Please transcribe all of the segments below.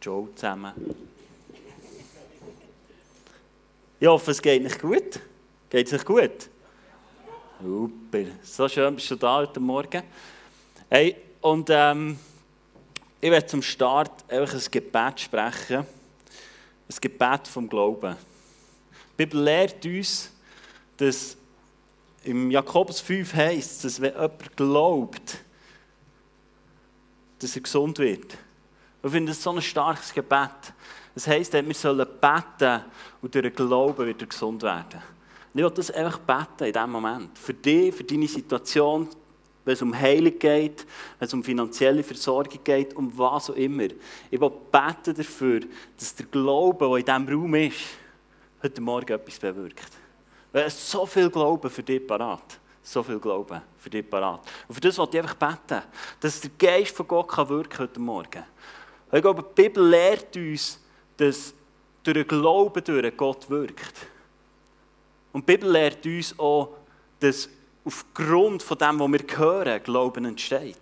Joe zusammen. Ich hoffe, es geht nicht gut. Geht es euch gut? Super. So schön bist du da heute Morgen. Hey, und ähm, ich werde zum Start einfach ein Gebet sprechen. Ein Gebet vom Glauben. Die Bibel lehrt uns, dass im Jakobus 5 heißt, dass wenn jemand glaubt, dass er gesund wird. Ich finde das so ein starkes Gebet. Das heisst, wir sollen beten und durch den Glauben wird er gesund werden. Und ich will das einfach beten in diesem Moment. Für dich, für deine Situation, wenn es um Heilung geht, wenn es um finanzielle Versorgung geht, um was auch immer. Ich will beten dafür, dass der Glaube, der in diesem Raum ist, heute Morgen etwas bewirkt. Weil es so viel Glauben für dich parat. So viel Glauben für dich parat. Und für das wollte ich einfach beten, dass der Geist von Gott kann wirken heute Morgen. Ich glaube, die Bibel lehrt uns, dass durch den Glauben durch Gott wirkt. Und die Bibel lehrt uns auch, dass aufgrund von dem, was wir hören, Glauben entsteht.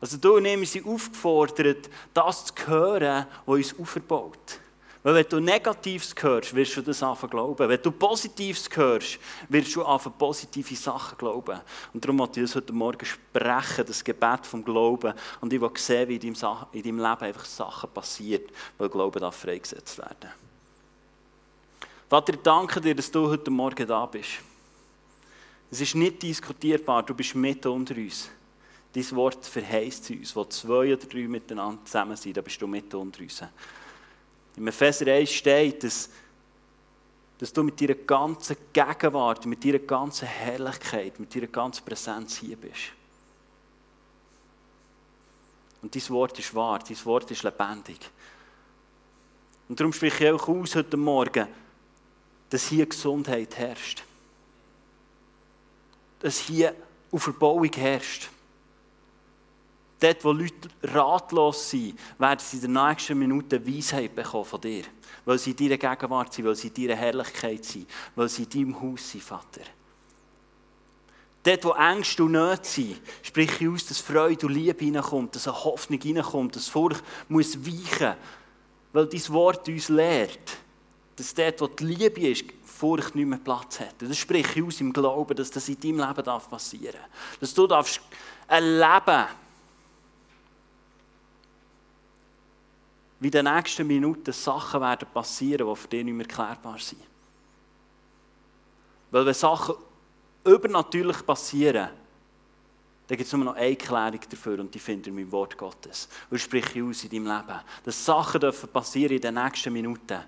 Also du und ich sind aufgefordert, das zu hören, was uns aufbaut. Weil wenn du Negatives hörst, wirst du das anfangen glauben. Wenn du Positives hörst, wirst du anfangen positive Sachen glauben. Und darum möchte ich das heute Morgen sprechen, das Gebet vom Glauben. Und ich will sehen, wie in deinem, in deinem Leben einfach Sachen passieren, weil Glauben darf freigesetzt werden. Vater, ich danke dir, dass du heute Morgen da bist. Es ist nicht diskutierbar, du bist mit unter uns. Dein Wort verheißt uns, wo zwei oder drei miteinander zusammen sind, da bist du mit unter uns. Im Epheser 1 steht, dass, dass du mit deiner ganzen Gegenwart, mit deiner ganzen Herrlichkeit, mit deiner ganzen Präsenz hier bist. Und dein Wort ist wahr, dein Wort ist lebendig. Und darum spreche ich auch aus heute Morgen, dass hier Gesundheit herrscht. Dass hier auf Verbauung herrscht. Dort, wo Leute ratlos sind, werden sie in der nächsten Minute Weisheit bekommen von dir. Weil sie in deiner Gegenwart sind, weil sie in deiner Herrlichkeit sind, weil sie in deinem Haus sind, Vater. Dort, wo Ängste und Nöte sind, sprich ich aus, dass Freude und Liebe hineinkommt, dass eine Hoffnung hineinkommt, dass Furcht muss weichen, weil dein Wort uns lehrt, dass dort, wo die Liebe ist, Furcht nicht mehr Platz hat. Und das spreche ich aus im Glauben, dass das in deinem Leben passieren darf. Dass du darfst erleben wie in den nächsten Minuten Sachen werden passieren, die für dich nicht mehr erklärbar sind. Weil wenn Sachen übernatürlich passieren, dann gibt es nur noch eine Erklärung dafür und die findet ihr im Wort Gottes. Und sprich aus in deinem Leben. Dass Sachen dürfen passieren in den nächsten Minuten,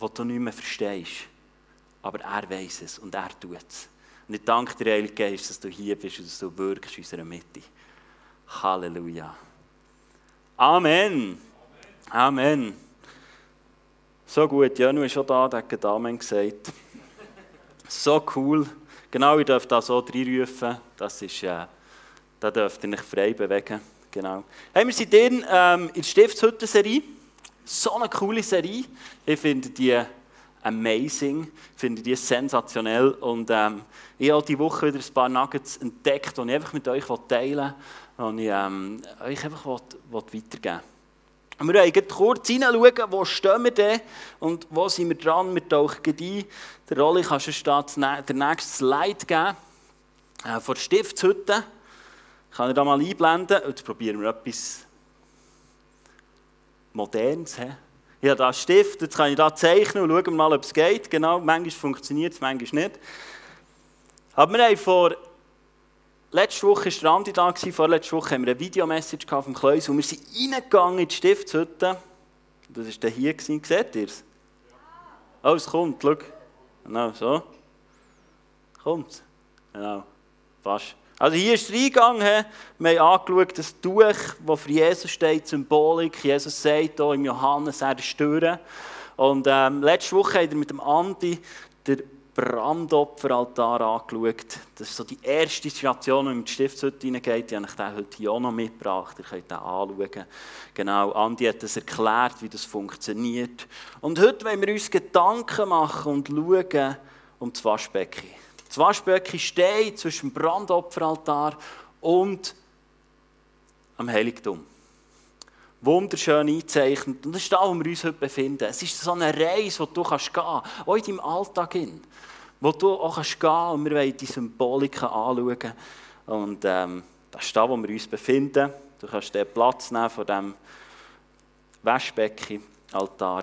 die du nicht mehr verstehst. Aber er weiß es und er tut es. Und ich danke dir, Heilige Geist, dass du hier bist und dass du wirkst in unserer Mitte. Halleluja. Amen. Amen. So gut, Janu ist schon da, der hat Amen gesagt. So cool. Genau, ihr dürft da so reinrufen. Das ist, äh, da dürft ihr euch frei bewegen. Genau. Hey, wir sind in, ähm, in der Stiftshütte-Serie. So eine coole Serie. Ich finde die amazing, ich finde die sensationell. Und ähm, ich habe diese Woche wieder ein paar Nuggets entdeckt, die ich einfach mit euch teilen will, und ich ähm, euch einfach will, will weitergeben will. Wir wollen kurz hineinschauen, wo stehen wir denn und wo sind wir dran. Wir tauchen ein. Der Rolli kannst du den nächsten Slide geben. Äh, von der Stiftshütte. Kann ich da mal einblenden. Jetzt probieren wir etwas Modernes. He? Ich habe da Stift, jetzt kann ich da zeichnen und schauen mal, ob es geht. Genau, manchmal funktioniert es, manchmal nicht. Aber wir haben vor Letzte Woche war der Andi da, vorletzte Woche haben wir eine Videomessage vom Kleus und wir sind reingegangen in die Stiftshütte. Das war hier, seht ihr es? Oh, es kommt, schau. Genau, so. Kommt. Genau, fast. Also hier ist es reingegangen, wir haben angeschaut, das Tuch, das für Jesus steht, Symbolik. Jesus sagt hier im Johannes, er ist Stören. Und ähm, letzte Woche hat er mit dem Andi der Brandopferaltar angeschaut. Das ist so die erste Station, die in die Stiftshütte hineingeht. Die habe ich heute hier auch noch mitgebracht. Ihr könnt den anschauen. Genau, Andi hat das erklärt, wie das funktioniert. Und heute wollen wir uns Gedanken machen und schauen um das Waschbecken. Das Waschbecken steht zwischen dem Brandopferaltar und am Heiligtum. wunderschön eingezeichnet. Und das ist da, wo wir uns heute befinden. Es ist so eine Reise, die du gehen kannst, auch in deinem Alltag. Hin, wo du auch gehen kannst und wir wollen die Symboliken anschauen. Und ähm, das ist da, wo wir uns befinden. Du kannst den Platz nehmen von diesem Waschbecken, Altar.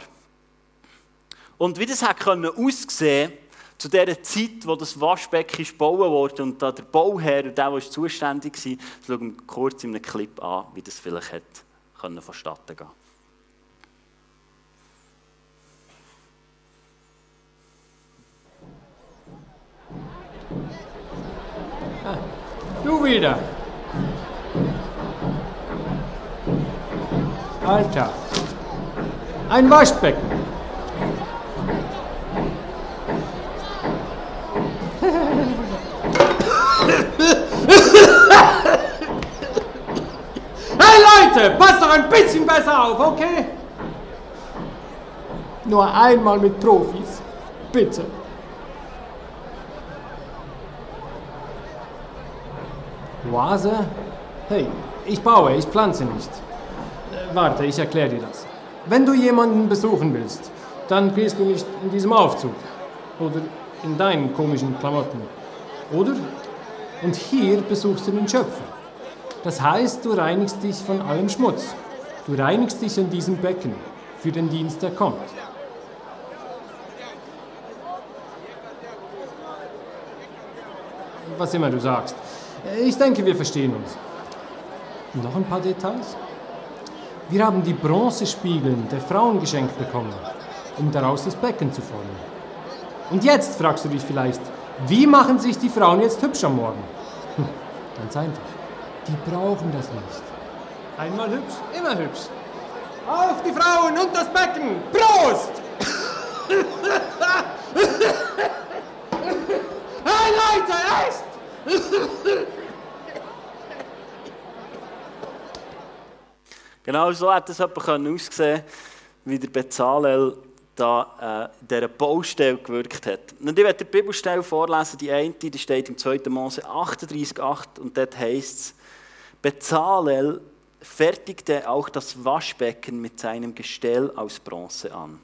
Und wie das hat aussehen zu der Zeit, wo das Waschbecken gebaut wurde und da der Bauherr, der, der zuständig war, schauen wir kurz in einem Clip an, wie das vielleicht hat vonstatten gehen. Du wieder. Alter. Ein Waschbecken. Leute, passt doch ein bisschen besser auf, okay? Nur einmal mit Profis. Bitte. Oase? Hey, ich baue, ich pflanze nicht. Äh, warte, ich erkläre dir das. Wenn du jemanden besuchen willst, dann gehst du nicht in diesem Aufzug. Oder in deinen komischen Klamotten. Oder? Und hier besuchst du den Schöpfer. Das heißt, du reinigst dich von allem Schmutz. Du reinigst dich in diesem Becken für den Dienst, der kommt. Was immer du sagst. Ich denke, wir verstehen uns. Noch ein paar Details? Wir haben die Bronzespiegel der Frauen geschenkt bekommen, um daraus das Becken zu formen. Und jetzt fragst du dich vielleicht, wie machen sich die Frauen jetzt hübsch am Morgen? Hm, ganz einfach. Die brauchen das nicht. Einmal hübsch, immer hübsch. Auf die Frauen und das Becken! Prost! hey Leute, echt! genau so hat es aussehen wie der Bezalel da äh, dieser Baustelle gewirkt hat. Und ich werde die Bibelstelle vorlesen, die eine, die steht im 2. Mose 38,8 und dort heißt es, Bezalel fertigte auch das Waschbecken mit seinem Gestell aus Bronze an.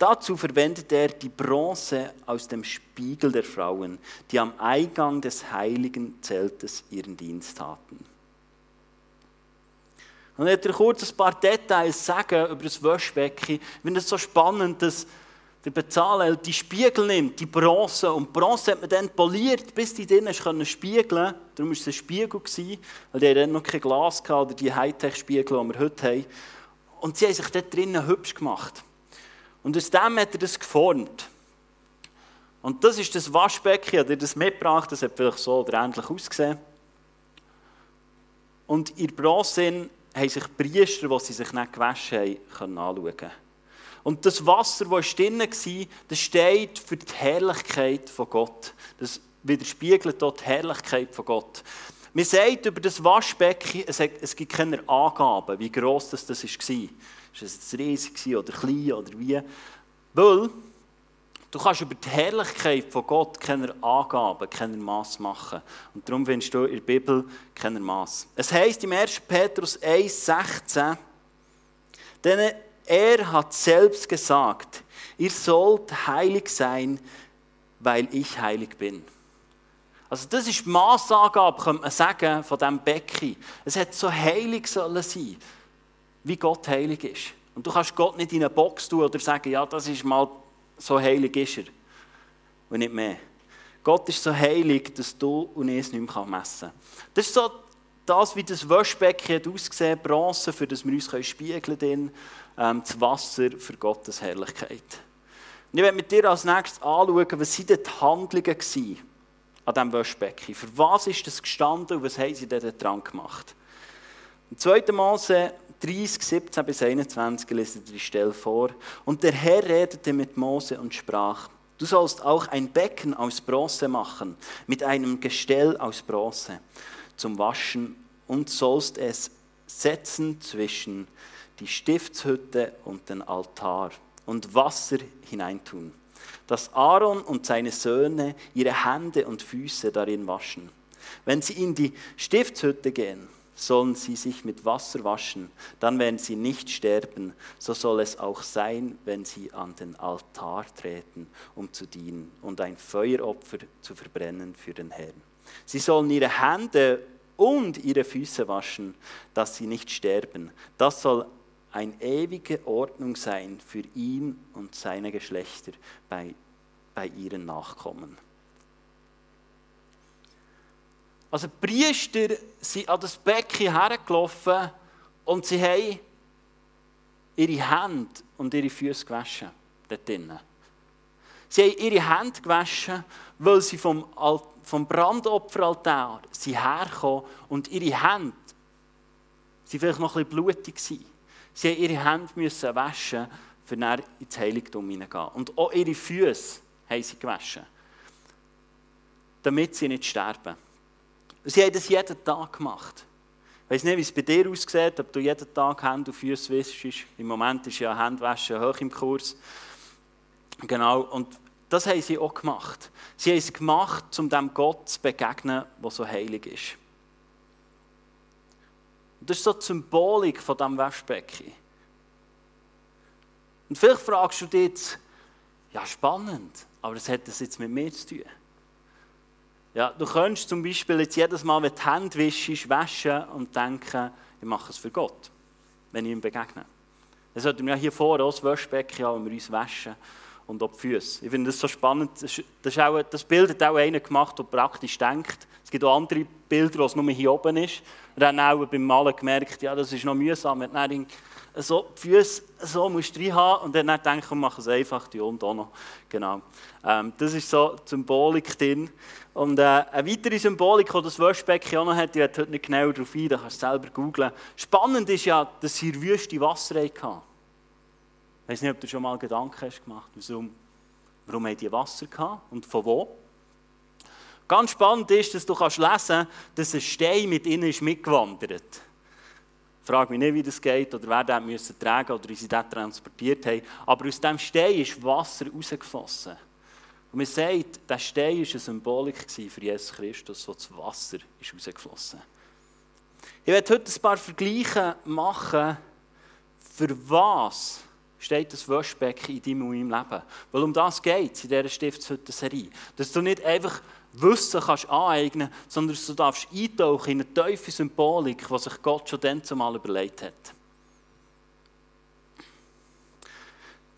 Dazu verwendete er die Bronze aus dem Spiegel der Frauen, die am Eingang des heiligen Zeltes ihren Dienst taten. Und ich werde kurz ein paar Details sagen über das Waschbecken. Ich finde es so spannend, dass der Bezalel die Spiegel nimmt, die Bronze. Und die Bronze hat man dann poliert, bis die drinnen können spiegeln Darum war es ein Spiegel, weil die dann noch kein Glas hatten, oder die Hightech-Spiegel, die wir heute haben. Und sie haben sich dort drinnen hübsch gemacht. Und aus dem hat er das geformt. Und das ist das Waschbecken, ich habe das mitgebracht, das hat vielleicht so oder ähnlich ausgesehen. Und in Bronze haben sich Priester, die sie sich nicht gewaschen haben, können anschauen. Und das Wasser, das drinnen war, das steht für die Herrlichkeit von Gott. Das widerspiegelt dort die Herrlichkeit von Gott. Man sagt über das Waschbecken, es gibt keine Angaben, wie gross das war. Ist es riesig oder klein oder wie? Weil du kannst über die Herrlichkeit von Gott keine Angaben, keine Maß machen. Und darum findest du in der Bibel keine Maß. Es heißt im 1. Petrus 1,16, denn er hat selbst gesagt, ihr sollt heilig sein, weil ich heilig bin. Also das ist die Massangabe, könnte man sagen, von diesem Becken. Es hat so heilig sollen sein, wie Gott heilig ist. Und du kannst Gott nicht in eine Box tun oder sagen, ja, das ist mal, so heilig ist er. Und nicht mehr. Gott ist so heilig, dass du und ich es nicht mehr messen kann. Das ist so das, wie das Waschbecken hat ausgesehen, Bronze, für das wir uns spiegeln können, ähm, das Wasser für Gottes Herrlichkeit. Und ich werde mit dir als nächstes anschauen, was waren die Handlungen waren an diesem Waschbecken. Für was ist das gestanden und was haben sie dort dran gemacht? Im 2. Mose 30, 17 bis 21 lesen die Stelle vor. Und der Herr redete mit Mose und sprach, Du sollst auch ein Becken aus Bronze machen, mit einem Gestell aus Bronze zum Waschen und sollst es setzen zwischen die Stiftshütte und den Altar und Wasser hineintun, dass Aaron und seine Söhne ihre Hände und Füße darin waschen. Wenn sie in die Stiftshütte gehen, sollen sie sich mit Wasser waschen, dann werden sie nicht sterben. So soll es auch sein, wenn sie an den Altar treten, um zu dienen und ein Feueropfer zu verbrennen für den Herrn. Sie sollen ihre Hände und ihre Füße waschen, dass sie nicht sterben. Das soll eine ewige Ordnung sein für ihn und seine Geschlechter bei, bei ihren Nachkommen. Also die Priester sind an das Becken hergelaufen und sie haben ihre Hände und ihre Füße gewaschen dort drinnen. Sie haben ihre Hände gewaschen, weil sie vom, vom Brandopferaltar sind hergekommen und ihre Hände waren vielleicht noch ein bisschen blutig. Gewesen. Sie haben ihre Hände waschen, für dann ins Heiligtum hineingehen. Und auch ihre Füße haben sie gewaschen, damit sie nicht sterben. Sie haben das jeden Tag gemacht. Ich weiß nicht, wie es bei dir aussieht, ob du jeden Tag Hände und Füße wischst. Im Moment ist ja Handwaschen hoch im Kurs. Genau, und das haben sie auch gemacht. Sie haben es gemacht, um dem Gott zu begegnen, der so heilig ist. Das ist so die Symbolik von diesem Waschbecken. Und vielleicht fragst du dich jetzt, ja spannend, aber was hat das jetzt mit mir zu tun? Ja, du könntest zum Beispiel jetzt jedes Mal, wenn du die Hände wischst, waschen und denken, ich mache es für Gott, wenn ich ihm begegne. Dann sollten wir hier vorne auch das Waschbecken haben, wo wir uns waschen und auch die Füße. Ich finde das so spannend. Das, das, auch, das Bild hat auch einer gemacht, der praktisch denkt. Es gibt auch andere Bilder, wo es nur hier oben ist. Und dann auch beim Malen gemerkt, ja, das ist noch mühsam. Und dann so die Füße so musst du haben und dann denken, wir machen es einfach, die und auch noch. Genau. Ähm, das ist so die Symbolik drin. Und äh, eine weitere Symbolik, die das Waschbecken auch noch hat, ich werde heute nicht genau darauf ein, da kannst du selber googeln. Spannend ist ja, dass sie Wüste Wasser hatten. Ich weiß nicht, ob du schon mal Gedanken hast gemacht warum, warum haben die Wasser gehabt und von wo. Ganz spannend ist, dass du kannst lesen dass ein Stein mit ihnen ist mitgewandert ist. Frage mich nicht, wie das geht oder wer den müssen tragen oder wie sie das transportiert haben. Aber aus diesem Stein ist Wasser rausgeflossen. Und man sagt, der Stein war eine Symbolik für Jesus Christus, wo das Wasser ist rausgeflossen. Ich werde heute ein paar Vergleiche machen, für was steht das Waschbecken in deinem und meinem Leben. Weil um das geht es in dieser Stiftshütte-Serie. Dass du nicht einfach Wissen kannst aneignen sondern du darfst eintauchen in eine tiefe Symbolik, die sich Gott schon dann zumal überlegt hat.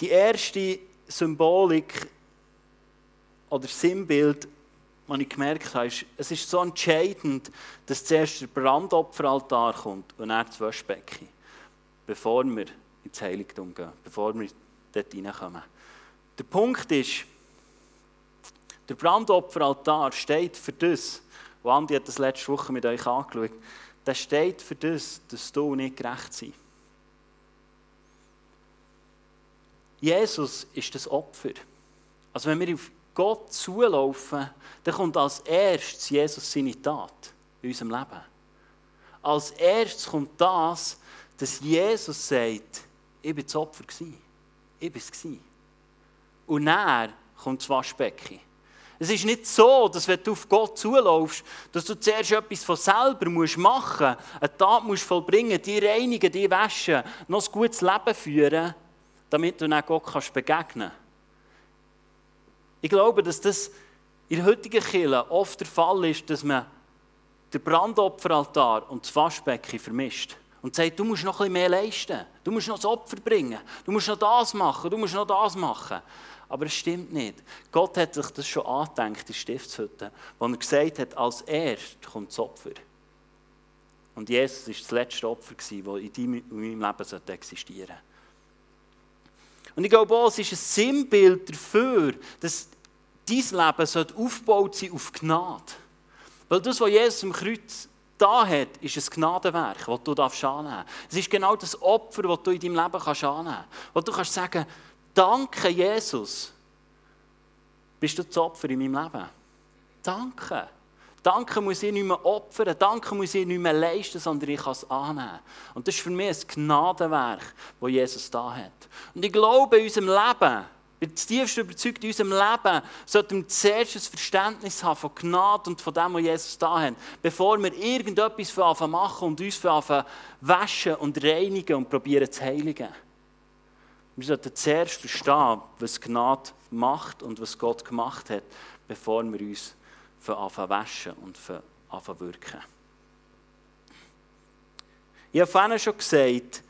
Die erste Symbolik oder Sinnbild, das ich gemerkt habe, ist, es ist so entscheidend, dass zuerst der Brandopferaltar kommt und dann das Waschbecken, bevor wir ins Heiligtum gehen, bevor wir dort hineinkommen. Der Punkt ist, der Brandopferaltar steht für das, und Andi hat das letzte Woche mit euch angeschaut, der steht für das, dass du nicht gerecht sind. Jesus ist das Opfer. Also wenn wir auf Gott zulaufen, dann kommt als erstes Jesus seine Tat in unserem Leben. Als erstes kommt das, dass Jesus sagt, ich war das Opfer. Ich war es. Und dann kommt das Waschbecken. Es ist nicht so, dass wenn du auf Gott zulaufst, dass du zuerst etwas von selber musst machen musst, eine Tat musst vollbringen, die reinigen, die waschen, noch ein gutes Leben führen, damit du dann Gott kannst begegnen kannst. Ich glaube, dass das in heutigen Kirche oft der Fall ist, dass man den Brandopferaltar und das Waschbecken vermischt und sagt, du musst noch ein bisschen mehr leisten. Du musst noch das Opfer bringen. Du musst noch das machen. Du musst noch das machen. Aber es stimmt nicht. Gott hat sich das schon angedenkt in Stiftshütte, wo er gesagt hat, als erst kommt das Opfer. Und Jesus war das letzte Opfer, das in meinem Leben existieren sollte. Und ich glaube auch, es ist ein Sinnbild dafür, dass dein Leben aufgebaut sein auf Gnade. Weil das, was Jesus am Kreuz da hat, ist ein Gnadenwerk, das du annehmen darfst. Es ist genau das Opfer, das du in deinem Leben kannst annehmen kannst. Wo du kannst sagen, danke Jesus, bist du das Opfer in meinem Leben. Danke. Danke muss ich nicht mehr opfern, Danke muss ich nicht mehr leisten, sondern ich kann es annehmen. Und das ist für mich ein Gnadenwerk, das Jesus da hat. Und ich glaube, in unserem Leben bin tiefst überzeugt, in unserem Leben sollten wir zuerst ein Verständnis haben von Gnade und von dem, was Jesus da hat, bevor wir irgendetwas machen und uns waschen und reinigen und probieren zu heiligen. Wir sollten zuerst verstehen, was Gnade macht und was Gott gemacht hat, bevor wir uns waschen und wirken. Ich habe vorhin schon gesagt,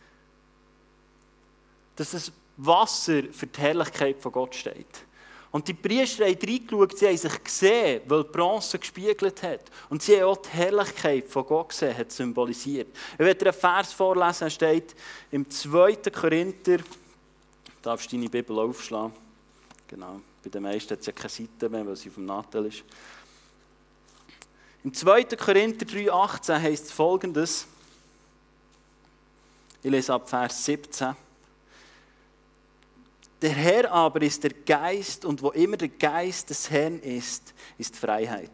dass das Wasser für die Herrlichkeit von Gott steht. Und die Priester haben reingeschaut, sie haben sich gesehen, weil Bronze gespiegelt hat. Und sie haben auch die Herrlichkeit von Gott gesehen, hat symbolisiert. Ich werde einen Vers vorlesen, er steht im 2. Korinther, darfst deine Bibel aufschlagen. Genau, bei den meisten hat es ja keine Seite mehr, weil sie vom Nattel ist. Im 2. Korinther 3,18 heißt es folgendes. Ich lese ab Vers 17. Der Herr aber ist der Geist und wo immer der Geist des Herrn ist, ist Freiheit.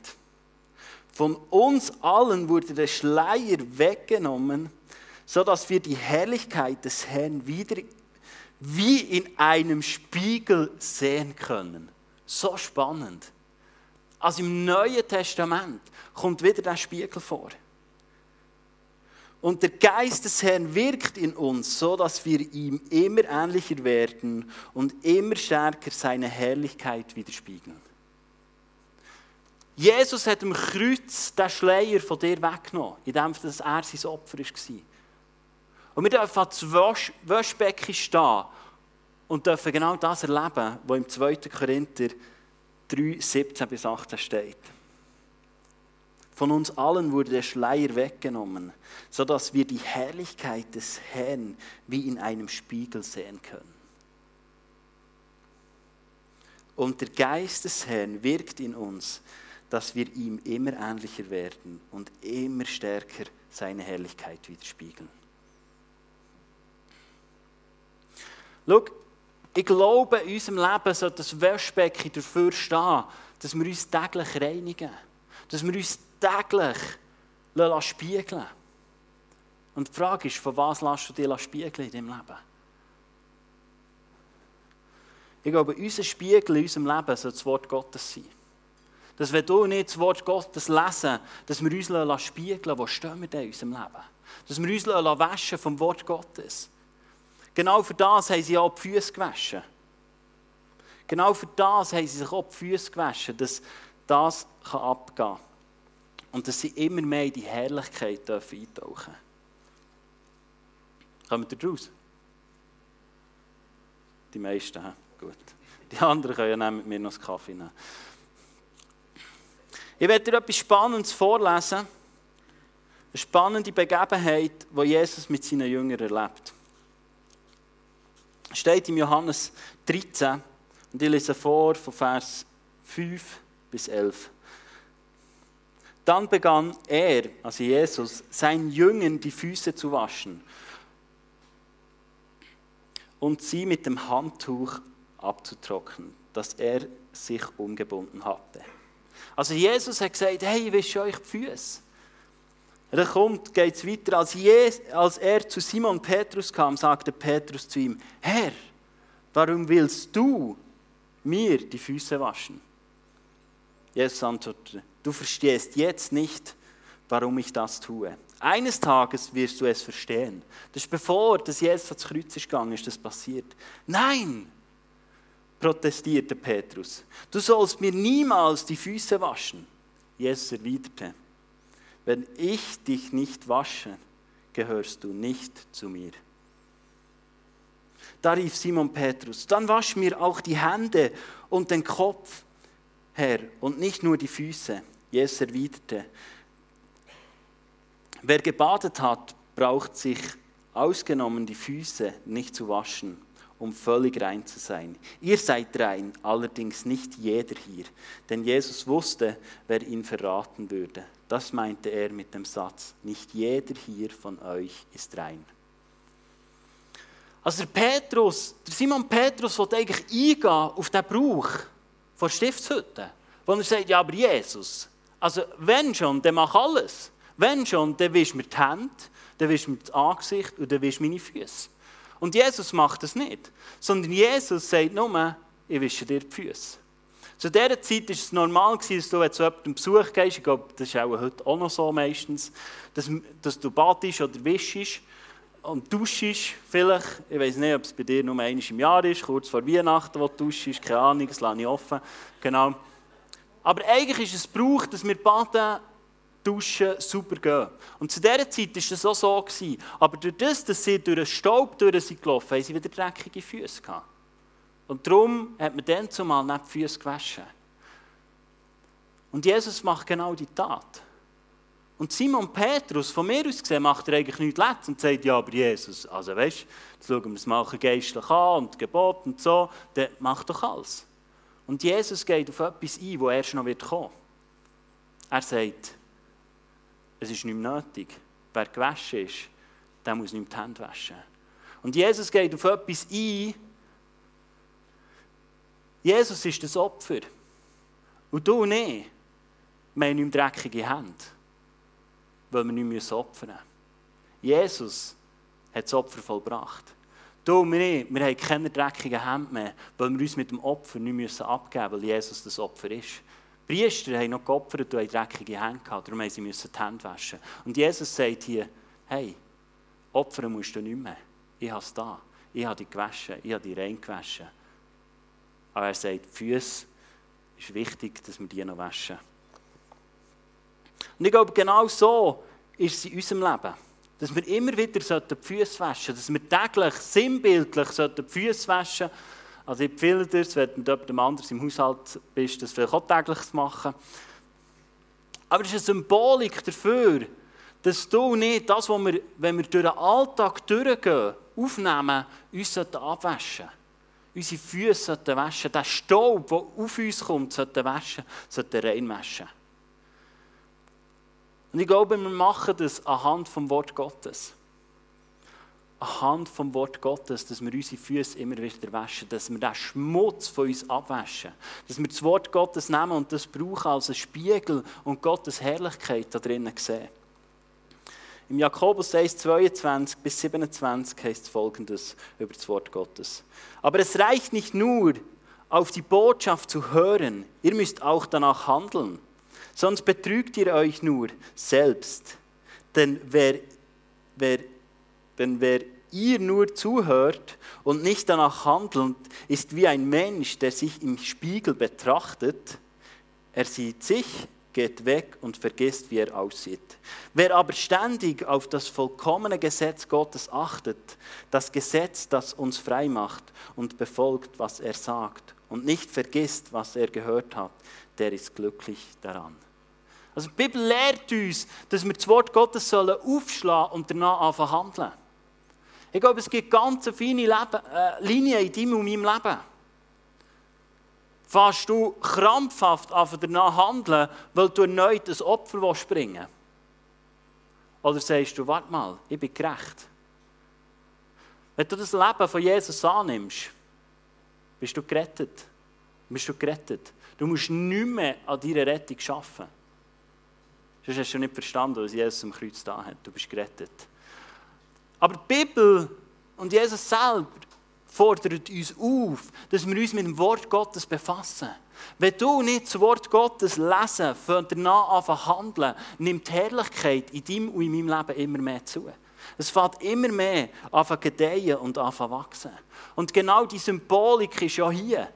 Von uns allen wurde der Schleier weggenommen, so dass wir die Herrlichkeit des Herrn wieder wie in einem Spiegel sehen können. So spannend. Also im Neuen Testament kommt wieder der Spiegel vor. Und der Geist des Herrn wirkt in uns, so dass wir ihm immer ähnlicher werden und immer stärker seine Herrlichkeit widerspiegeln. Jesus hat am Kreuz den Schleier von dir weggenommen, indem er sein Opfer war. Und wir dürfen an das Waschbecken stehen und dürfen genau das erleben, was im 2. Korinther 3, 17 bis 18 steht. Von uns allen wurde der Schleier weggenommen, sodass wir die Herrlichkeit des Herrn wie in einem Spiegel sehen können. Und der Geist des Herrn wirkt in uns, dass wir ihm immer ähnlicher werden und immer stärker seine Herrlichkeit widerspiegeln. Schau, ich glaube, in unserem Leben sollte das Waschbecken dafür stehen, dass wir uns täglich reinigen. Dass wir uns täglich spiegeln Und die Frage ist, von was lässt du dich spiegeln in deinem Leben? Ich glaube, unser Spiegel in unserem Leben soll das Wort Gottes sein. Dass wenn du nicht das Wort Gottes lesen, dass wir uns spiegeln wo stehen wir denn in unserem Leben? Dass wir uns waschen vom Wort Gottes. Genau für das haben sie auch die Füße gewaschen. Genau für das haben sie sich auch die Füße gewaschen, dass das abgehen kann. Und dass sie immer mehr in die Herrlichkeit dürfen eintauchen Kommen ihr raus? Die meisten, he? gut. Die anderen können ja mit mir noch einen Kaffee nehmen. Ich werde dir etwas Spannendes vorlesen. Eine spannende Begebenheit, die Jesus mit seinen Jüngern erlebt. Steht im Johannes 13 und ich lese vor von Vers 5 bis 11. Dann begann er, also Jesus, seinen Jüngern die Füße zu waschen und sie mit dem Handtuch abzutrocknen, das er sich umgebunden hatte. Also Jesus hat gesagt, hey, ich wische euch die Füße. Dann kommt, geht es weiter. Als, als er zu Simon Petrus kam, sagte Petrus zu ihm, Herr, warum willst du mir die Füße waschen? Jesus antwortete, du verstehst jetzt nicht, warum ich das tue. Eines Tages wirst du es verstehen. Das ist bevor das Jesus ans Kreuz ist gegangen, ist das passiert. Nein, protestierte Petrus. Du sollst mir niemals die Füße waschen. Jesus erwiderte, wenn ich dich nicht wasche, gehörst du nicht zu mir. Da rief Simon Petrus, dann wasch mir auch die Hände und den Kopf. Herr, und nicht nur die Füße. Jesus erwiderte, wer gebadet hat, braucht sich ausgenommen die Füße nicht zu waschen, um völlig rein zu sein. Ihr seid rein, allerdings nicht jeder hier, denn Jesus wusste, wer ihn verraten würde. Das meinte er mit dem Satz, nicht jeder hier von euch ist rein. Also der Petrus, der Simon Petrus wollte eigentlich eingehen auf den Brauch von Stiftshütte. Wo er sagt, ja, aber Jesus, also wenn schon, dann mach alles. Wenn schon, dann wisch mir die Hände, dann wisch mir das Angesicht und dann wisch meine Füße. Und Jesus macht das nicht. Sondern Jesus sagt nur, ich wische dir die Füße. Zu dieser Zeit war es normal, dass du, wenn du jemanden Besuch gehst, ich glaube, das ist auch heute auch noch so meistens, dass, dass du badest oder wischst und duschst vielleicht. Ich weiß nicht, ob es bei dir nur einmal im Jahr ist, kurz vor Weihnachten, wo du duschst, keine Ahnung, das lasse ich offen. Genau. Aber eigentlich ist es Brauch, dass wir baden, duschen, super gehen. Und zu dieser Zeit war das auch so. Gewesen. Aber durch das, dass sie durch den Staub durch sind gelaufen, haben sie wieder dreckige Füße gehabt. Und darum hat man dann zumal nicht die Füße gewaschen. Und Jesus macht genau die Tat. Und Simon Petrus, von mir aus gesehen, macht er eigentlich nichts Letztes und sagt, ja, aber Jesus, also weißt du, schauen wir es mal geistlich an und Gebot und so, der macht doch alles. Und Jesus geht auf etwas ein, wo erst noch wird kommen. Er sagt, es ist nicht mehr nötig. Wer gewaschen ist, der muss nicht mehr die Hände waschen. Und Jesus geht auf etwas ein, Jesus ist das Opfer. Und du und ich, wir haben nicht dreckige Hände, weil wir nicht opfern müssen. Jesus hat das Opfer vollbracht. Du und ich, wir haben keine dreckigen Hände mehr, weil wir uns mit dem Opfer nicht abgeben müssen, weil Jesus das Opfer ist. Priester haben noch geopfert und haben dreckige Hände gehabt, darum mussten sie die Hände waschen. Und Jesus sagt hier, hey, opfern musst du nicht mehr. Ich habe es da. Ich habe dich gewaschen, ich habe dich rein gewaschen. Aber er sagt, die Füße ist wichtig, dass wir die noch waschen. Und ich glaube, genau so ist es in unserem Leben. Dass wir immer wieder die Füße waschen dass wir täglich, sinnbildlich die Füße waschen Also ich empfehle dir, wenn du mit jemandem anders im Haushalt bist, das vielleicht auch täglich zu machen. Aber es ist eine Symbolik dafür, dass du nicht das, was wir, wenn wir durch den Alltag durchgehen, aufnehmen, uns abwaschen sollten unsere Füße sollten waschen, der Staub, der auf uns kommt, sollten waschen, sollten reinwaschen. Und ich glaube, wir machen das anhand vom Wort Gottes. Anhand vom Wort Gottes, dass wir unsere Füße immer wieder waschen, dass wir den Schmutz von uns abwaschen, dass wir das Wort Gottes nehmen und das brauchen als einen Spiegel und Gottes Herrlichkeit da drinnen sehen. Im Jakobus 1, 22 bis 27 heißt folgendes über das Wort Gottes. Aber es reicht nicht nur, auf die Botschaft zu hören, ihr müsst auch danach handeln. Sonst betrügt ihr euch nur selbst. Denn wer, wer, denn wer ihr nur zuhört und nicht danach handelt, ist wie ein Mensch, der sich im Spiegel betrachtet. Er sieht sich, geht weg und vergisst, wie er aussieht. Wer aber ständig auf das vollkommene Gesetz Gottes achtet, das Gesetz, das uns frei macht und befolgt, was er sagt und nicht vergisst, was er gehört hat, der ist glücklich daran. Also die Bibel lehrt uns, dass wir das Wort Gottes sollen aufschlagen und danach anfangen handeln. Ich glaube, es gibt ganz feine Leben, äh, Linien in deinem und meinem Leben. Fast du krampfhaft danach handeln, weil du erneut ein Opfer springen willst? Oder sagst du, warte mal, ich bin gerecht? Wenn du das Leben von Jesus annimmst, bist du gerettet. Bist du gerettet. Du musst nicht mehr an deiner Rettung arbeiten. Sonst hast du nicht verstanden, was Jesus am Kreuz da hat. Du bist gerettet. Aber die Bibel und Jesus selber fordert uns auf, dass wir uns mit dem Wort Gottes befassen. Wenn du nicht das Wort Gottes lesen, von danach anfangen handeln, nimmt die Herrlichkeit in deinem und in meinem Leben immer mehr zu. Es fängt immer mehr an gedeihen und an wachsen. Und genau die Symbolik ist ja hier.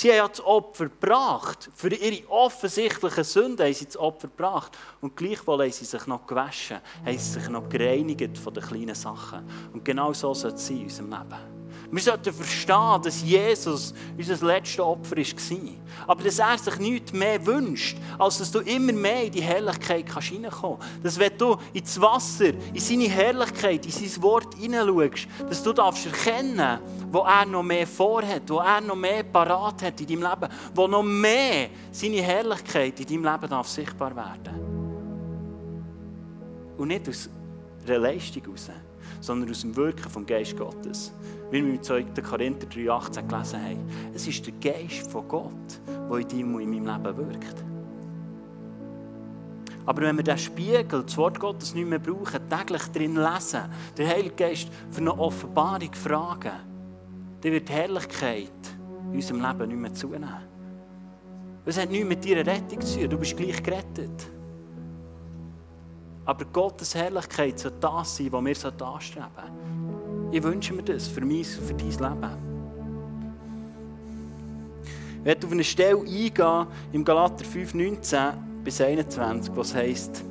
Sie haben ja das Opfer gebracht. Für ihre offensichtlichen Sünden haben sie das Opfer gebracht. Und gleichwohl haben sie sich noch gewaschen, haben sie sich noch gereinigt von den kleinen Sachen. Und genau so soll es sein in unserem Leben. Wir sollten verstehen, dass Jesus unser letztes Opfer war. Aber dass er sich nichts mehr wünscht, als dass du immer mehr in die Herrlichkeit hineinkommen kannst. Dass wenn du ins Wasser, in seine Herrlichkeit, in sein Wort hineinschaust, dass du darfst erkennen, wo er noch mehr vorhat, wo er noch mehr parat hat in deinem Leben, wo noch mehr seine Herrlichkeit in deinem Leben darf sichtbar werden. Und nicht aus einer Leistung heraus, sondern aus dem Wirken vom Geist Gottes wie wir im 2. Korinther 3,18 gelesen haben. Es ist der Geist von Gott, der in deinem und in meinem Leben wirkt. Aber wenn wir diesen Spiegel, das Wort Gottes nicht mehr brauchen, täglich drin lesen, den Heiligen Geist für eine Offenbarung fragen, dann wird die Herrlichkeit in unserem Leben nicht mehr zunehmen. Es hat nichts mit deiner Rettung zu tun. Du bist gleich gerettet. Aber Gottes Herrlichkeit soll das sein, was wir anstreben sollten. Ich wünsche mir das für, mein, für dein Leben. Ich werde auf eine Stelle eingehen im Galater 5, 19 bis 21, was heißt,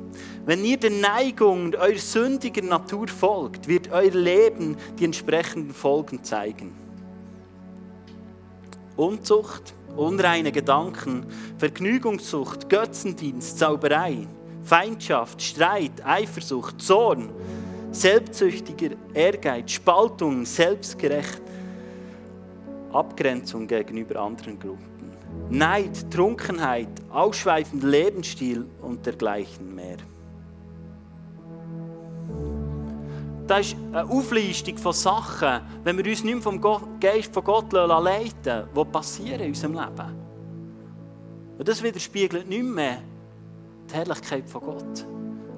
wenn ihr der Neigung eurer sündigen Natur folgt, wird euer Leben die entsprechenden Folgen zeigen. Unzucht, unreine Gedanken, Vergnügungssucht, Götzendienst, Zauberei, Feindschaft, Streit, Eifersucht, Zorn, selbstsüchtiger Ehrgeiz, Spaltung, selbstgerecht, Abgrenzung gegenüber anderen Gruppen, Neid, Trunkenheit, ausschweifender Lebensstil und dergleichen mehr. Das ist eine Auflistung von Sachen, wenn wir uns nicht mehr vom Geist von Gott leiten die passieren in unserem Leben. Und das widerspiegelt nicht mehr die Herrlichkeit von Gott.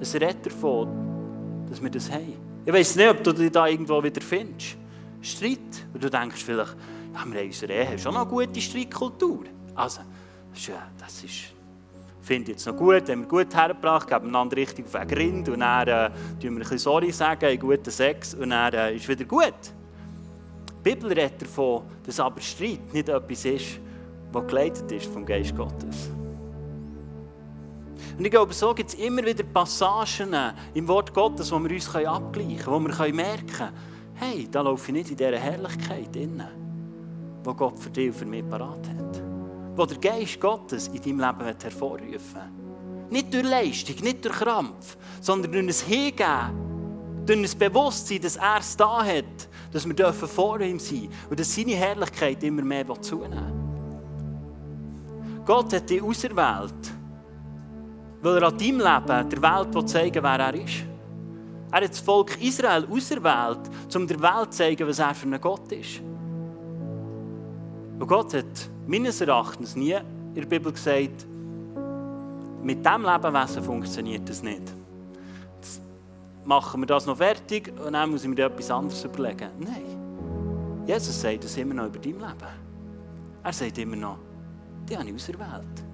Es redet davon, dass wir das haben. Ich weiß nicht, ob du dich da irgendwo wieder findest. Streit. Und du denkst vielleicht, ja, wir haben in unserer Ehe schon noch eine gute Streitkultur. Also, das ist finde ich jetzt noch gut, haben wir gut hergebracht, geben einander richtig auf den Grind und dann äh, tun wir ein bisschen Sorry sagen, einen guten Sex und dann äh, ist wieder gut. Die Bibel redet davon, dass aber Streit nicht etwas ist, was geleitet ist vom Geist Gottes. Und ich glaube, so gibt es immer wieder Passagen im Wort Gottes, wo wir uns abgleichen können, wo wir merken können, hey, da laufe ich nicht in dieser Herrlichkeit inne, die Gott für dich und für mich parat hat wo der Geist Gottes in deinem Leben hervorrufen will. Nicht durch Leistung, nicht durch Krampf, sondern durch ein Hingeben, durch ein Bewusstsein, dass er es da hat, dass wir vor ihm sein dürfen und dass seine Herrlichkeit immer mehr zunehmen Gott hat dich auserwählt, weil er an deinem Leben der Welt zeigen will, wer er ist. Er hat das Volk Israel auserwählt, um der Welt zu zeigen, was er für ein Gott ist. Und Gott hat meines Erachtens nie in der Bibel gesagt, mit diesem Lebewesen funktioniert das nicht. Jetzt machen wir das noch fertig und dann muss ich mir etwas anderes überlegen. Nein. Jesus sagt das immer noch über dein Leben. Er sagt immer noch, die habe ich auserwählt.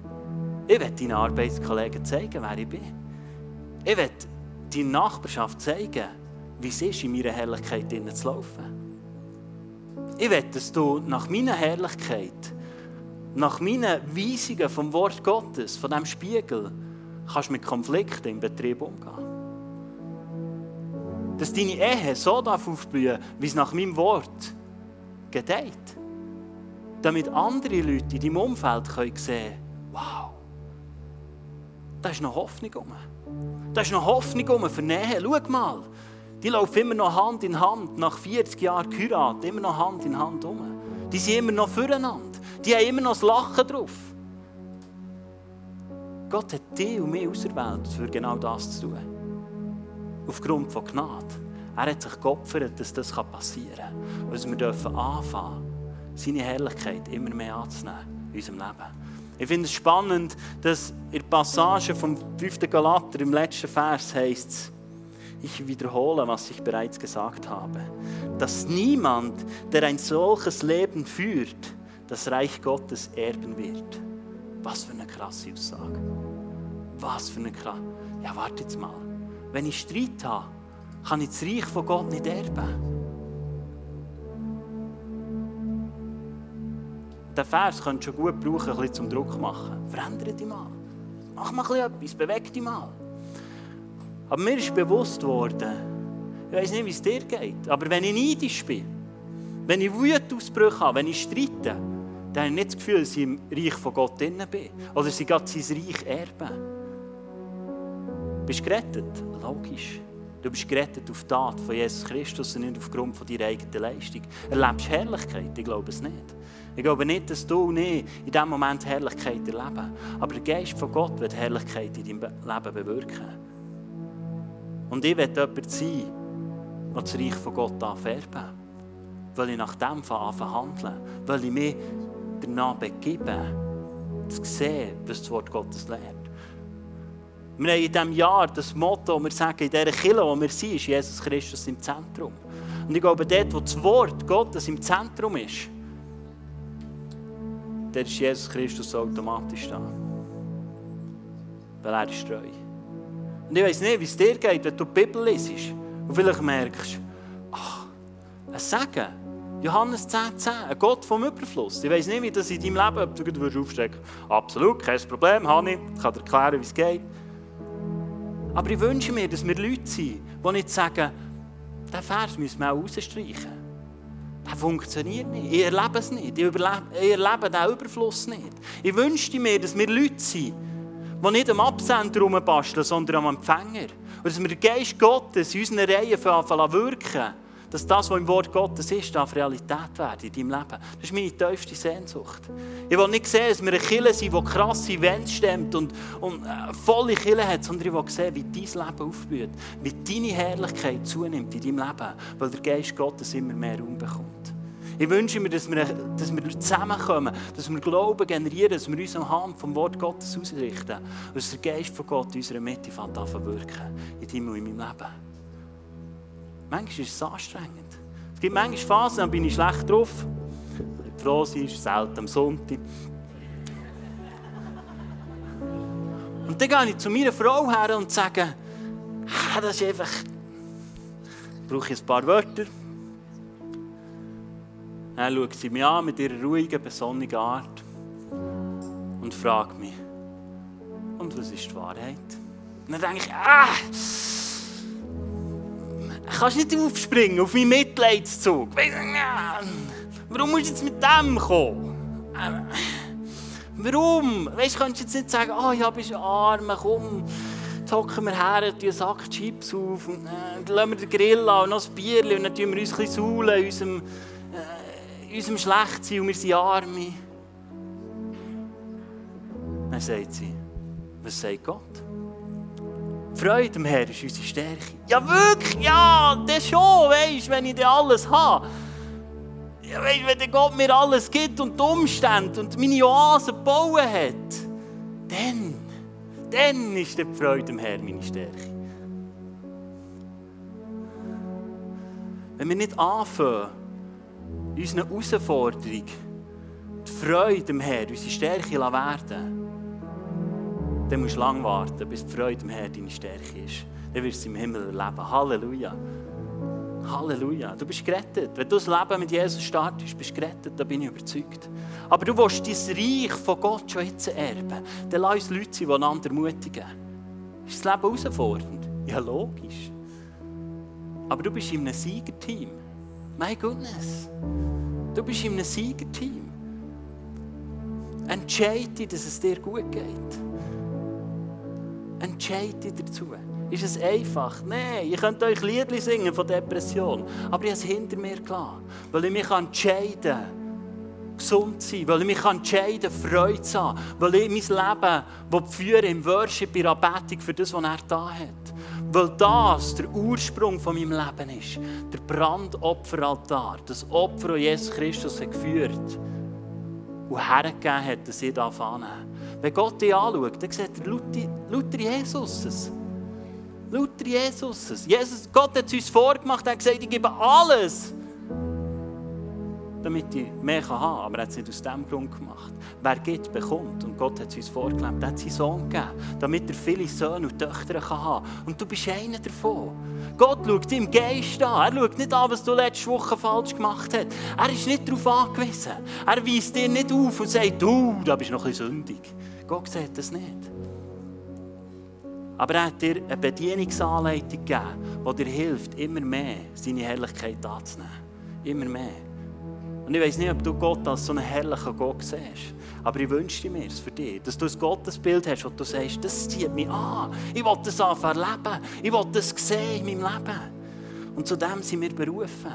Ich will deinen Arbeitskollegen zeigen, wer ich bin. Ich will deine Nachbarschaft zeigen, wie es ist, in meiner Herrlichkeit zu laufen. Ich will, dass du nach meiner Herrlichkeit nach meinen Weisungen vom Wort Gottes, von diesem Spiegel, kannst mit Konflikten im Betrieb umgehen. Dass deine Ehe so darf aufblühen, wie es nach meinem Wort gedeiht. Damit andere Leute in deinem Umfeld können sehen wow, da ist noch Hoffnung um. Da ist noch Hoffnung um für Nähe. Schau mal, die laufen immer noch Hand in Hand, nach 40 Jahren Heirat, immer noch Hand in Hand um. Die sind immer noch füreinander. Die haben immer noch das Lachen drauf. Gott hat dich und mich auserwählt, für genau das zu tun. Aufgrund von Gnade. Er hat sich geopfert, dass das passieren kann. Und dass wir dürfen anfangen, seine Herrlichkeit immer mehr anzunehmen in unserem Leben. Ich finde es spannend, dass in der Passage vom 5. Galater im letzten Vers heißt ich wiederhole, was ich bereits gesagt habe, dass niemand, der ein solches Leben führt, das Reich Gottes erben wird. Was für eine krasse Aussage. Was für eine krasse. Ja, warte jetzt mal. Wenn ich Streit habe, kann ich das Reich von Gott nicht erben. Den Vers könnt ihr schon gut brauchen, ein bisschen zum Druck machen. Verändere dich mal. Mach mal etwas, beweg dich mal. Aber mir ist bewusst worden, ich weiß nicht, wie es dir geht, aber wenn ich neidisch bin, wenn ich Wutausbrüche habe, wenn ich streite, dann habe ich nicht das Gefühl, dass ich im Reich von Gott drin bin. Oder ich gerade sein Reich erbe. Bist du gerettet? Logisch. Du bist gerettet auf die Tat von Jesus Christus und nicht aufgrund von deiner eigenen Leistung. Erlebst Herrlichkeit? Ich glaube es nicht. Ich glaube nicht, dass du nicht in diesem Moment Herrlichkeit erleben. Aber der Geist von Gott wird Herrlichkeit in deinem Leben bewirken. Und ich will jemand sein, der das Reich von Gott anfärben Weil ich nach dem anfangen handeln. Weil ich mich danach begeben, zu sehen, was das Wort Gottes lehrt. Wir haben in diesem Jahr das Motto, wir sagen, in dieser Kirche, wo wir sind, ist Jesus Christus im Zentrum. Und ich glaube, dort, wo das Wort Gottes im Zentrum ist, dann ist Jesus Christus automatisch da. Weil er ist treu. Und ich weiß nicht, wie es dir geht, wenn du die Bibel liest und vielleicht merkst, ach, ein Segen, Johannes 10,10, 10, ein Gott vom Überfluss. Ich weiß nicht, wie das in deinem Leben, ob du aufstecken Absolut, kein Problem, ich. Ich kann dir erklären, wie es geht. Aber ich wünsche mir, dass wir Leute sind, die nicht sagen, diesen Vers müssen wir auch rausstreichen. Der funktioniert nicht. Ich erlebe es nicht. Ich, überlebe, ich erlebe diesen Überfluss nicht. Ich wünschte mir, dass wir Leute sind, die nicht am Absender rumbasteln, sondern am Empfänger. Und dass wir den Geist Gottes in unseren Reihen anfangen wirken dass das, was im Wort Gottes ist, darf Realität werden in deinem Leben. Das ist meine tiefste Sehnsucht. Ich will nicht sehen, dass wir eine Kille sind, die krasse Events stemmt und, und äh, volle Kille hat, sondern ich will sehen, wie dein Leben aufblüht, wie deine Herrlichkeit zunimmt in deinem Leben, weil der Geist Gottes immer mehr Raum bekommt. Ich wünsche mir, dass wir, dass wir zusammenkommen, dass wir Glauben generieren, dass wir uns am Hand vom Wort Gottes ausrichten dass der Geist von Gott in unserer Mitte wirken, in deinem und in meinem Leben. Manchmal ist es anstrengend. Es gibt manchmal Phasen, dann bin ich schlecht drauf. Die froh sein, ist selten am Sonntag. Und dann gehe ich zu meiner Frau her und sage, ah, das ist einfach, brauche ich ein paar Wörter. Dann schaut sie mich an mit ihrer ruhigen, besonnigen Art und fragt mich, und was ist die Wahrheit? Und dann denke ich, ah, kannst nicht aufspringen auf meinen Mitleidszug. Warum musst du jetzt mit dem kommen? Warum? Weißt kannst du jetzt nicht sagen, oh, ja, bist arm, komm, jetzt hocken wir her, tun einen Sack Chips auf, und, äh, dann lassen wir den Grill an und noch ein Bier und dann tun wir uns ein bisschen saulen unserem in unserem Schlechtsein und wir sind Arme. Dann sagt sie, was sagt Gott? Freude am Herrn ist unsere Stärke. Ja, wirklich, ja, das schon, weißt wenn ich das alles habe. Ja, weißt wenn Gott mir alles gibt und die Umstände und meine Oase gebaut hat, dann, dann ist die Freude am Herrn meine Stärke. Wenn wir nicht anfangen, unseren Herausforderungen die Freude am Herrn, unsere Stärke werden dann musst du lange warten, bis die Freude am Herrn deine Stärke ist. Dann wirst du im Himmel erleben. Halleluja. Halleluja. Du bist gerettet. Wenn du das Leben mit Jesus startest, bist du gerettet, da bin ich überzeugt. Aber du willst dein Reich von Gott schon jetzt erben. Dann lass uns Leute sein, die einander ermutigen. Ist das Leben herausfordernd? Ja, logisch. Aber du bist in einem Siegerteam. My goodness. Du bist in einem Siegerteam. Entscheide, dass es dir gut geht. Entscheide dazu. Ist es einfach? Nein, ihr könnt euch Liedli singen von Depression. Aber ich habe es hinter mir gelassen. Weil ich mich entscheiden kann, gesund zu sein, weil ich mich entscheiden kann, Freude zu haben, weil ich mein Leben führe im Worship, in Anbetung für das, was er da hat. Weil das der Ursprung von meinem Leben ist. Der Brandopferaltar, das Opfer, das Jesus Christus hat geführt und hergegeben hat, dass ich das annehmen Wenn Gott dich anschaut, dann sieht er lauter Jesus. Lauter Jesus. Jesus. Gott hat es uns vorgemacht, er hat gesagt, ich gebe alles damit ich mehr haben kann. Aber er hat es nicht aus dem Grund gemacht. Wer gibt, bekommt. Und Gott hat es uns vorgelebt. Er hat seinen Sohn gegeben, damit er viele Söhne und Töchter haben kann. Und du bist einer davon. Gott schaut im Geist an. Er schaut nicht an, was du letzte Woche falsch gemacht hast. Er ist nicht darauf angewiesen. Er weist dir nicht auf und sagt, du, da bist noch ein bisschen sündig. Gott sieht das nicht. Aber er hat dir eine Bedienungsanleitung gegeben, die dir hilft, immer mehr seine Herrlichkeit anzunehmen. Immer mehr. Und ich weiß nicht, ob du Gott als so einen herrlichen Gott siehst. Aber ich wünsche mir es für dich, dass du ein Gottesbild hast und du sagst, das zieht mich an. Ich will das einfach erleben. Ich will das sehen in meinem Leben. Und zu dem sind wir berufen.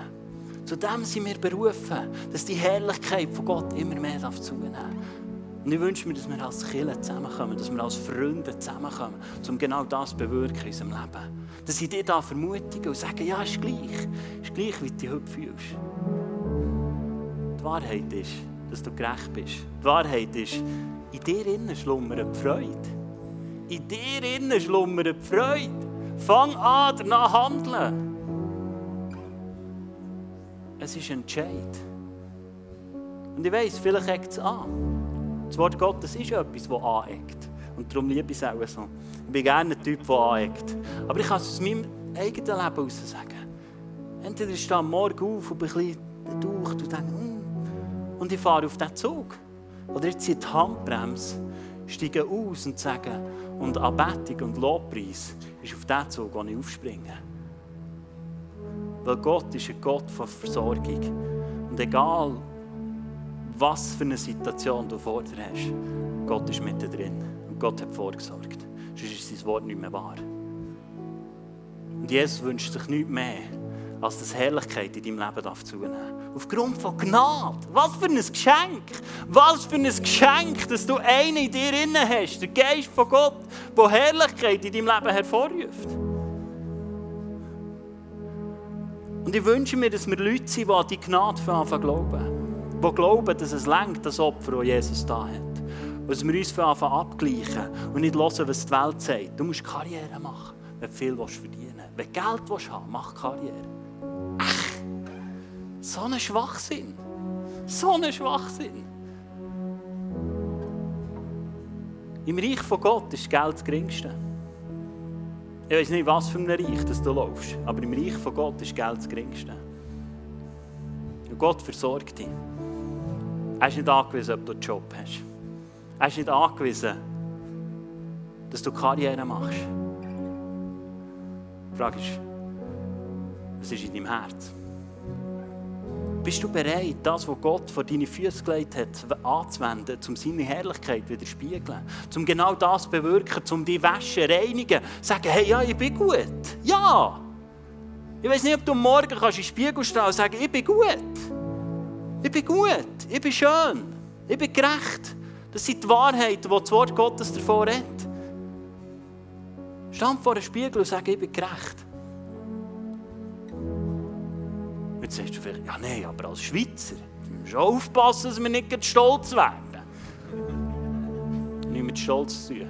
Zu dem sind wir berufen, dass die Herrlichkeit von Gott immer mehr zunehmen darf. Und ich wünsche mir, dass wir als Kirche zusammenkommen, dass wir als Freunde zusammenkommen, um genau das zu bewirken in unserem Leben. Dass ich dich da vermutige und sage, ja, ist gleich. Ist gleich, wie du dich heute fühlst. Die Wahrheit ist, dass du gerecht bist. Die Wahrheit ist, in dir innen schlummert die Freude. In dir innen schlummert die Freude. Fang an, danach handeln. Es ist ein Entscheid. Und ich weiss, vielleicht hängt es an. Das Wort Gottes ist etwas, das aneckt. Und darum liebe ich es auch so. Ich bin gerne ein Typ, der aneckt. Aber ich kann es aus meinem eigenen Leben heraus sagen. Entweder ich stehe am Morgen auf und bin ein bisschen gedaucht und denke, mm, und ich fahre auf diesen Zug. Oder ich ziehe die Handbremse, steige aus und sage, und Anbetung und Lobpreis ist auf den Zug, wo ich aufspringe. Weil Gott ist ein Gott von Versorgung. Und egal, was für eine Situation du vor dir hast, Gott ist mit dir drin. Und Gott hat vorgesorgt. Sonst ist sein Wort nicht mehr wahr. Und Jesus wünscht sich nichts mehr, als dass Herrlichkeit in deinem Leben darf zunehmen Aufgrund von Gnade. Was für ein Geschenk. Was für ein Geschenk, dass du einen in dir inne hast. Der Geist von Gott, der Herrlichkeit in deinem Leben hervorruft. Und ich wünsche mir, dass wir Leute sind, die an die Gnade anfangen glauben. Die glauben, dass es lenkt, das Opfer, das Jesus da hat. Und dass wir uns anfangen abgleichen und nicht hören, was die Welt sagt. Du musst Karriere machen, wenn du viel verdienen willst. Wenn du Geld willst haben mach Karriere. Ach, so ein Schwachsinn. So ein Schwachsinn. Im Reich von Gott ist Geld das Geringste. Ich weiß nicht, was für ein Reich das du läufst, aber im Reich von Gott ist Geld das Geringste. Und Gott versorgt dich. Er ist nicht angewiesen, ob du einen Job hast. Er ist nicht angewiesen, dass du Karriere machst. Die Frage ist, was ist in deinem Herz? Bist du bereit, das, was Gott vor deine Füße gelegt hat, anzuwenden, um seine Herrlichkeit wieder zu spiegeln? Um genau das zu bewirken, um die Wäsche reinigen, sagen, hey, ja, ich bin gut. Ja! Ich weiß nicht, ob du morgen kannst in den Spiegel stehen und sagen, ich bin gut. Ich bin gut. Ich bin schön. Ich bin gerecht. Das sind die Wahrheiten, die das Wort Gottes davor hat. Stand vor einem Spiegel und sag, ich bin gerecht. Jetzt sagst du vielleicht, ja nein, aber als Schweizer müssen wir schon aufpassen, dass wir nicht stolz werden. Nicht mit Stolz zu tun.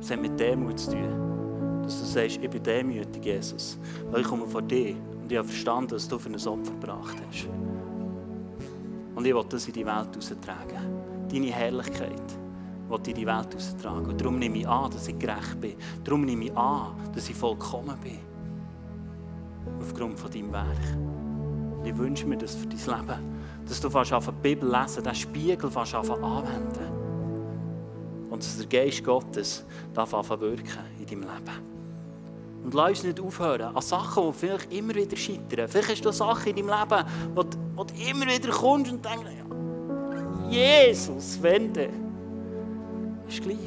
Es hat mit Demut zu tun. Dass du sagst, ich bin demütig, Jesus. Weil ich komme vor dir und ich habe verstanden, dass du für ein Opfer gebracht hast. Und ich will das in die Welt austragen. Deine Herrlichkeit will ich in die Welt austragen. Und darum nehme ich an, dass ich gerecht bin. Darum nehme ich an, dass ich vollkommen bin aufgrund von deinem Werk. Und ich wünsche mir das für dein Leben, dass du fast die Bibel lesen, den Spiegel fast anwenden. Und dass der Geist Gottes darf wirken in deinem Leben. Und lass uns nicht aufhören an Sachen, die vielleicht immer wieder scheitern. Vielleicht hast du Sachen in deinem Leben, wo du, wo du immer wieder kommst und denkst, Jesus, wenn du. Ist gleich.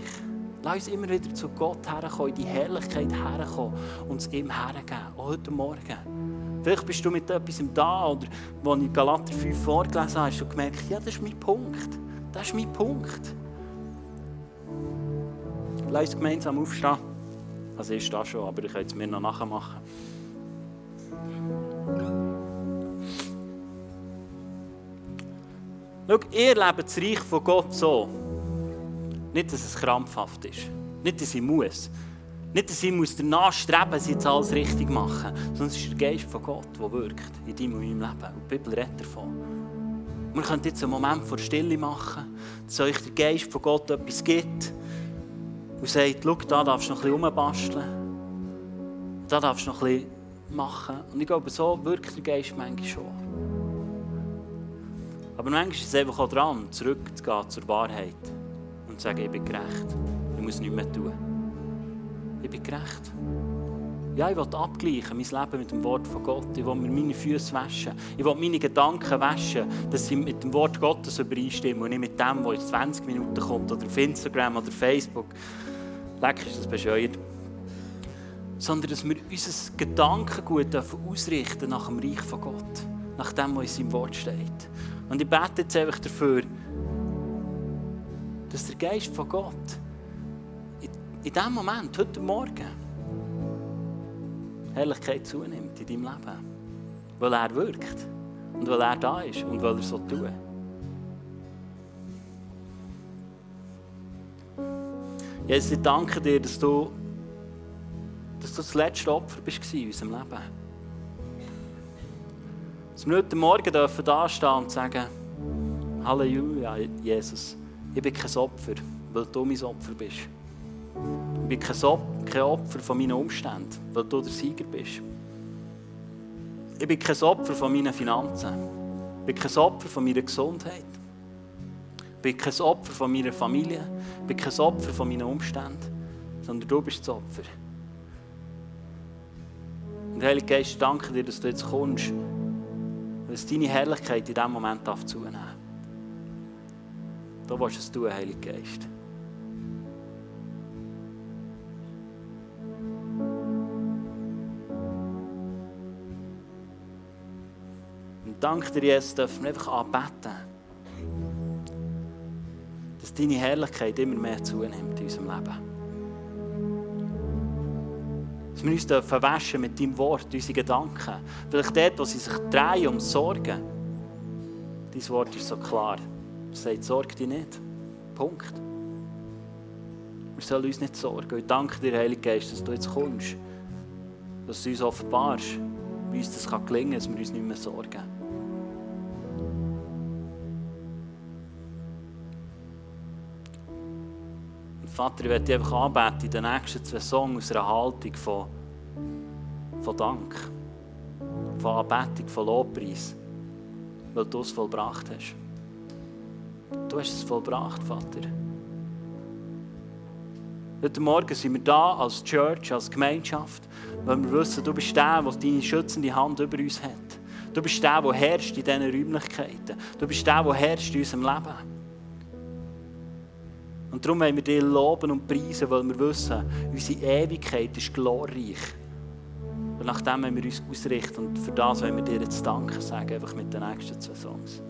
Lass uns immer wieder zu Gott herkommen, in die Herrlichkeit herkommen und es ihm hergeben, auch heute Morgen. Vielleicht bist du mit etwas da oder als ich Galater 5 vorgelesen habe, hast du gemerkt, ja, das ist mein Punkt. Das ist mein Punkt. Lass uns gemeinsam aufstehen. Also ich stehe schon, aber ich kann es mir noch nachher machen. Schau, ihr lebt das Reich von Gott so. Nicht, dass es krampfhaft ist. Nicht, dass ich muss. Nicht, dass ich muss danach streben muss, jetzt alles richtig machen. Es ist der Geist von Gott, der wirkt in deinem und meinem Leben. Und die Bibel redet davon. Wir können jetzt einen Moment vor Stille machen, dass euch der Geist von Gott etwas gibt und sagt, schau, da darfst du noch ein bisschen rumbasteln. Da darfst du noch ein bisschen machen. Und ich glaube, so wirkt der Geist manchmal schon. Aber manchmal ist es einfach auch dran, zurückzugehen zur Wahrheit und sagen, ich bin gerecht. Ich muss nichts mehr tun. Ich bin gerecht. Ja, ich will abgleichen, mein Leben mit dem Wort von Gott. Ich will mir meine Füße waschen. Ich will meine Gedanken waschen, dass sie mit dem Wort Gottes übereinstimmen und nicht mit dem, was in 20 Minuten kommt oder auf Instagram oder Facebook. Leck ist das bescheuert. Sondern, dass wir unser Gedankengut ausrichten nach dem Reich von Gott. Nach dem, was in seinem Wort steht. Und ich bete jetzt einfach dafür, dass der Geist von Gott in, diesem Moment, heute Morgen, Herrlichkeit zunimmt in deinem Leben. Weil er wirkt und weil er da ist und weil er so tut. Jesus, ich danke dir, dass du, dass du das letzte Opfer bist in unserem Leben. Dass wir heute Morgen dürfen da stehen und sagen, Halleluja, Jesus. Ich bin kein Opfer, weil du mein Opfer bist. Ich bin kein Opfer von meinen Umständen, weil du der Sieger bist. Ich bin kein Opfer von meinen Finanzen. Ich bin kein Opfer von meiner Gesundheit. Bin kein Opfer von meiner Familie. Bin kein Opfer von meinen Umständen. Sondern du bist das Opfer. Und Heilige Geist, danke dir, dass du jetzt kommst. Dass deine Herrlichkeit in diesem Moment zunehmen darf. Da willst du es tun, Heilige Geist. danke dir, Jesus, dürfen wir einfach anbeten, dass deine Herrlichkeit immer mehr zunimmt in unserem Leben. Dass wir uns dürfen mit deinem Wort, unsere Gedanken. Vielleicht dort, wo sie sich drehen um Sorgen. Dein Wort ist so klar. Es sagt, sorge dich nicht. Punkt. Wir sollen uns nicht sorgen. Ich danke dir, Heilige Geist, dass du jetzt kommst. Dass du uns offenbarst, wie uns das gelingen kann, dass wir uns nicht mehr sorgen. Vater, ich werde dich einfach anbeten in den nächsten zwei Songs aus einer Haltung von, von Dank, von Anbetung, von Lobpreis, weil du es vollbracht hast. Du hast es vollbracht, Vater. Heute Morgen sind wir da als Church, als Gemeinschaft, weil wir wissen, du bist der, der deine schützende Hand über uns hat. Du bist der, der herrscht in diesen Räumlichkeiten. Du bist der, der herrscht in unserem Leben. Und darum wollen wir dich loben und preisen, weil wir wissen, unsere Ewigkeit ist glorreich. Und nach dem wollen wir uns ausrichten und für das wollen wir dir jetzt Danke sagen, einfach mit den nächsten zwei Songs.